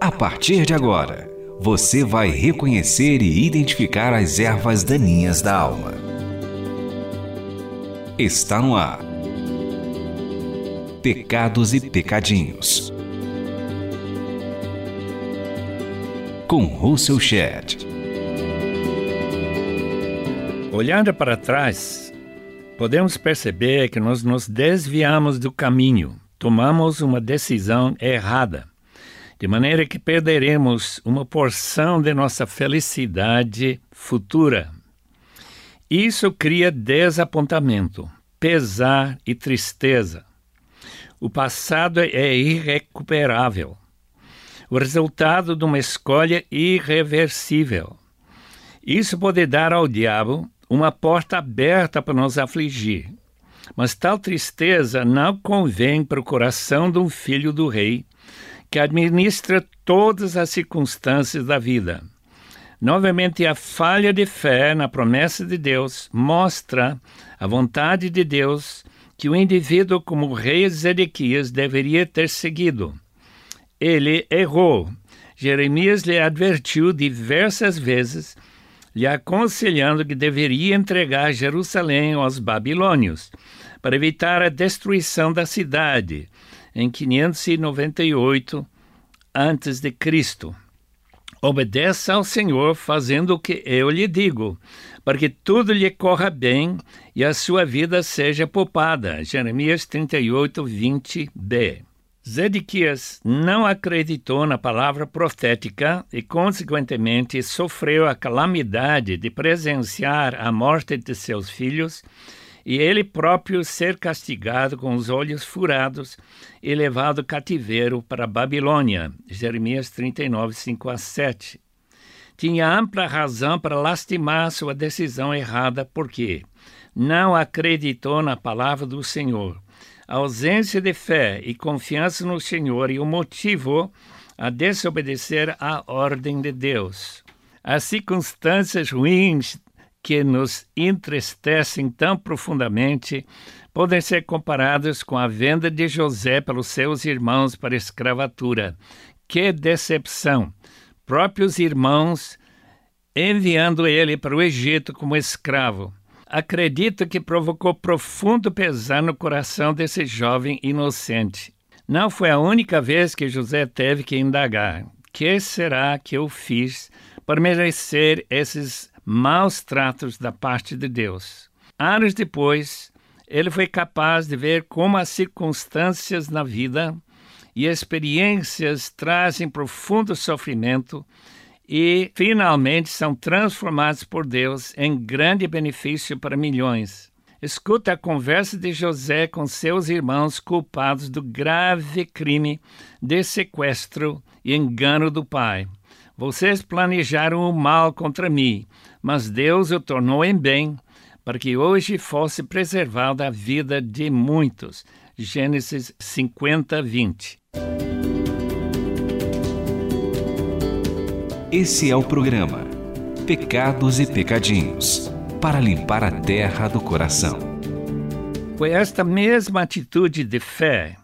A partir de agora, você vai reconhecer e identificar as ervas daninhas da alma. Está no ar. Pecados e Pecadinhos. Com Russell Shedd. Olhando para trás, podemos perceber que nós nos desviamos do caminho, tomamos uma decisão errada de maneira que perderemos uma porção de nossa felicidade futura. Isso cria desapontamento, pesar e tristeza. O passado é irrecuperável. O resultado de uma escolha irreversível. Isso pode dar ao diabo uma porta aberta para nos afligir. Mas tal tristeza não convém para o coração de um filho do rei que administra todas as circunstâncias da vida. Novamente, a falha de fé na promessa de Deus mostra a vontade de Deus que o indivíduo, como o rei Zedequias, deveria ter seguido. Ele errou. Jeremias lhe advertiu diversas vezes, lhe aconselhando que deveria entregar Jerusalém aos babilônios, para evitar a destruição da cidade em 598 antes de Cristo. Obedeça ao Senhor fazendo o que eu lhe digo, para que tudo lhe corra bem e a sua vida seja poupada. Jeremias 38, 20b. Zedequias não acreditou na palavra profética e, consequentemente, sofreu a calamidade de presenciar a morte de seus filhos e ele próprio ser castigado com os olhos furados e levado cativeiro para a Babilônia. Jeremias 39, 5 a 7. Tinha ampla razão para lastimar sua decisão errada, porque não acreditou na palavra do Senhor. A ausência de fé e confiança no Senhor e o motivou a desobedecer à ordem de Deus. As circunstâncias ruins que nos entristecem tão profundamente podem ser comparadas com a venda de José pelos seus irmãos para escravatura. Que decepção! Próprios irmãos enviando ele para o Egito como escravo. Acredito que provocou profundo pesar no coração desse jovem inocente. Não foi a única vez que José teve que indagar: que será que eu fiz para merecer esses maus tratos da parte de Deus. Anos depois, ele foi capaz de ver como as circunstâncias na vida e experiências trazem profundo sofrimento e finalmente são transformados por Deus em grande benefício para milhões. Escuta a conversa de José com seus irmãos culpados do grave crime de sequestro e engano do pai. Vocês planejaram o mal contra mim, mas Deus o tornou em bem, para que hoje fosse preservada a vida de muitos. Gênesis 50, 20. Esse é o programa Pecados e Pecadinhos para limpar a terra do coração. Foi esta mesma atitude de fé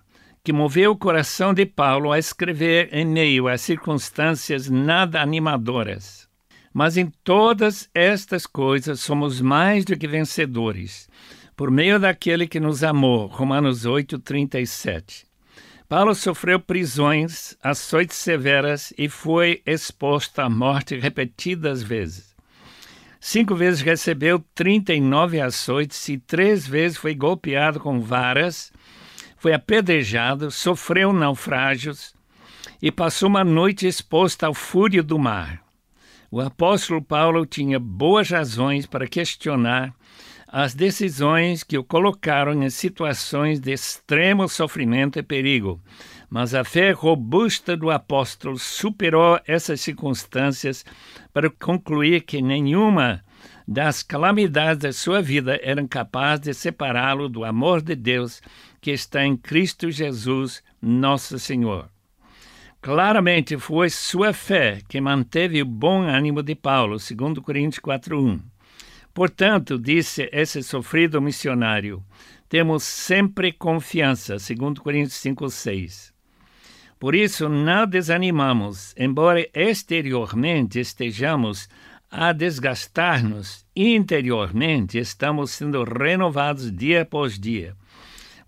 que moveu o coração de Paulo a escrever em meio a circunstâncias nada animadoras. Mas em todas estas coisas somos mais do que vencedores, por meio daquele que nos amou. Romanos 8, 37. Paulo sofreu prisões, açoites severas e foi exposto à morte repetidas vezes. Cinco vezes recebeu 39 açoites e três vezes foi golpeado com varas, foi apedrejado, sofreu naufrágios e passou uma noite exposto ao fúrio do mar. O apóstolo Paulo tinha boas razões para questionar as decisões que o colocaram em situações de extremo sofrimento e perigo, mas a fé robusta do apóstolo superou essas circunstâncias para concluir que nenhuma das calamidades da sua vida eram capazes de separá-lo do amor de Deus que está em Cristo Jesus, nosso Senhor. Claramente foi sua fé que manteve o bom ânimo de Paulo, segundo Coríntios 4:1. Portanto, disse esse sofrido missionário, temos sempre confiança, segundo Coríntios 5, 6. Por isso, não desanimamos, embora exteriormente estejamos a desgastar-nos, interiormente estamos sendo renovados dia após dia,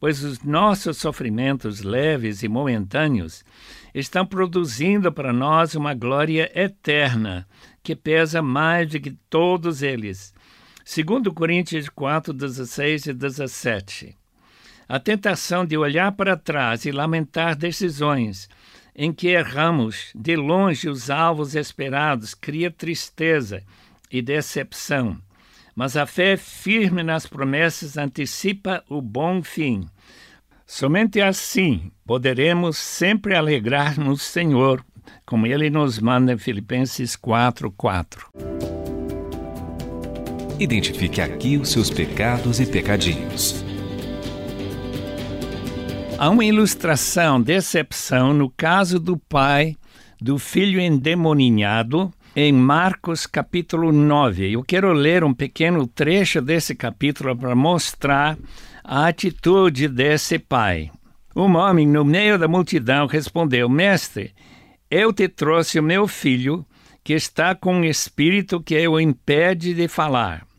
pois os nossos sofrimentos leves e momentâneos estão produzindo para nós uma glória eterna que pesa mais do que todos eles. Segundo Coríntios 4, 16 e 17. A tentação de olhar para trás e lamentar decisões em que erramos de longe os alvos esperados cria tristeza e decepção. Mas a fé firme nas promessas antecipa o bom fim. Somente assim poderemos sempre alegrar no Senhor, como ele nos manda em Filipenses 4, 4. Identifique aqui os seus pecados e pecadinhos. Há uma ilustração, decepção, no caso do pai do filho endemoninhado, em Marcos capítulo 9. Eu quero ler um pequeno trecho desse capítulo para mostrar a atitude desse pai. Um homem no meio da multidão respondeu: Mestre, eu te trouxe o meu filho, que está com um espírito que o impede de falar.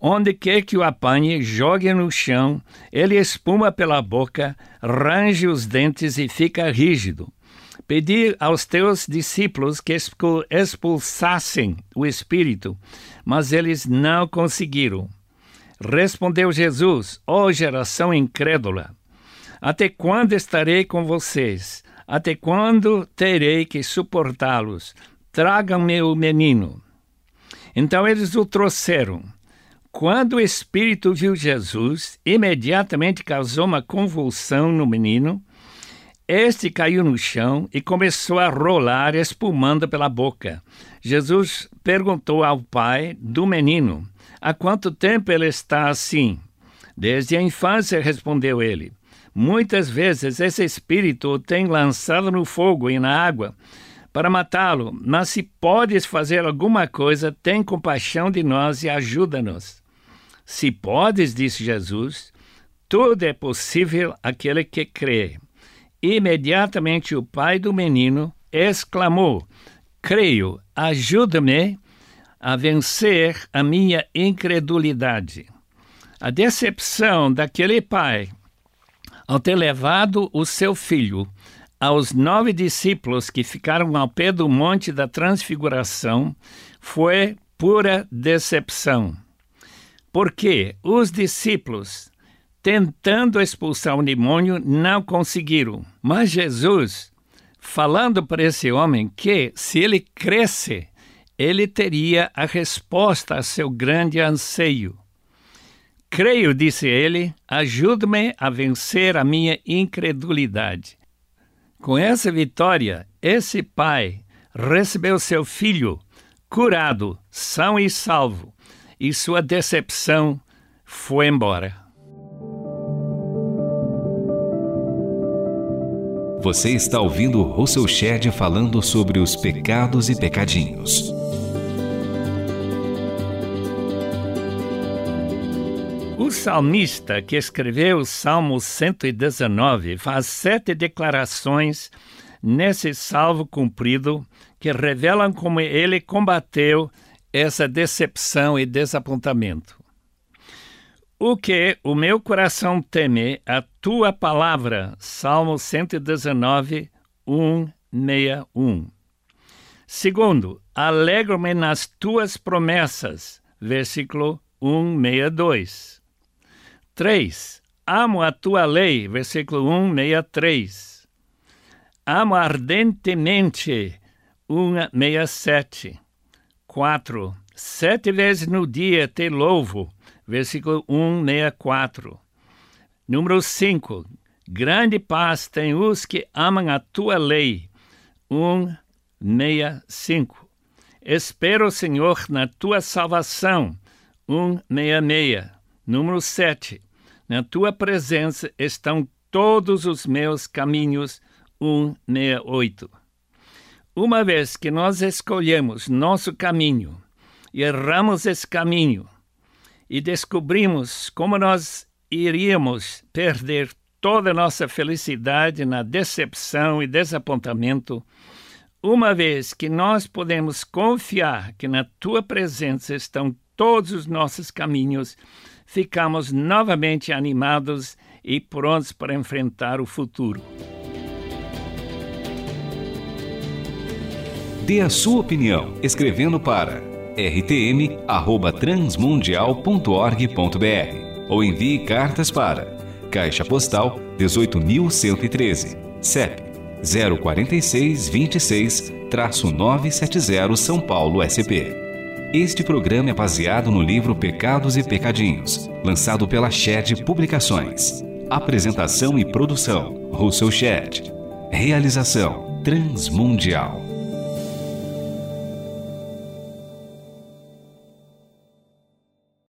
Onde quer que o apanhe, jogue no chão, ele espuma pela boca, range os dentes e fica rígido. Pedi aos teus discípulos que expulsassem o espírito, mas eles não conseguiram. Respondeu Jesus, ó oh, geração incrédula, até quando estarei com vocês? Até quando terei que suportá-los? Tragam-me o menino. Então eles o trouxeram. Quando o espírito viu Jesus, imediatamente causou uma convulsão no menino. Este caiu no chão e começou a rolar, espumando pela boca. Jesus perguntou ao pai do menino: Há quanto tempo ele está assim? Desde a infância, respondeu ele. Muitas vezes esse espírito o tem lançado no fogo e na água para matá-lo, mas se podes fazer alguma coisa, tem compaixão de nós e ajuda-nos. Se podes, disse Jesus, tudo é possível àquele que crê. Imediatamente o pai do menino exclamou: Creio, ajuda-me a vencer a minha incredulidade. A decepção daquele pai ao ter levado o seu filho aos nove discípulos que ficaram ao pé do Monte da Transfiguração foi pura decepção porque os discípulos, tentando expulsar o demônio, não conseguiram. Mas Jesus, falando para esse homem que, se ele cresce, ele teria a resposta a seu grande anseio. Creio, disse ele, ajude-me a vencer a minha incredulidade. Com essa vitória, esse pai recebeu seu filho curado, são e salvo e sua decepção foi embora. Você está ouvindo Russell Shedd falando sobre os pecados e pecadinhos. O salmista que escreveu o Salmo 119 faz sete declarações nesse salvo cumprido que revelam como ele combateu essa decepção e desapontamento. O que o meu coração teme, a tua palavra. Salmo 119, 161. Segundo, alegro-me nas tuas promessas. Versículo 162. 3. Amo a tua lei. Versículo 163. Amo ardentemente. 167. 4. Sete vezes no dia te louvo. Versículo 164. Número 5. Grande paz tem os que amam a tua lei. 165. Espero, Senhor, na tua salvação. 166. Número 7. Na tua presença estão todos os meus caminhos. 168. Uma vez que nós escolhemos nosso caminho e erramos esse caminho e descobrimos como nós iríamos perder toda a nossa felicidade na decepção e desapontamento, uma vez que nós podemos confiar que na tua presença estão todos os nossos caminhos, ficamos novamente animados e prontos para enfrentar o futuro. Dê a sua opinião escrevendo para rtm@transmundial.org.br ou envie cartas para Caixa Postal 18113, CEP 046 26-970 São Paulo SP. Este programa é baseado no livro Pecados e Pecadinhos, lançado pela Shed Publicações. Apresentação e produção: Russell Shed. Realização: Transmundial.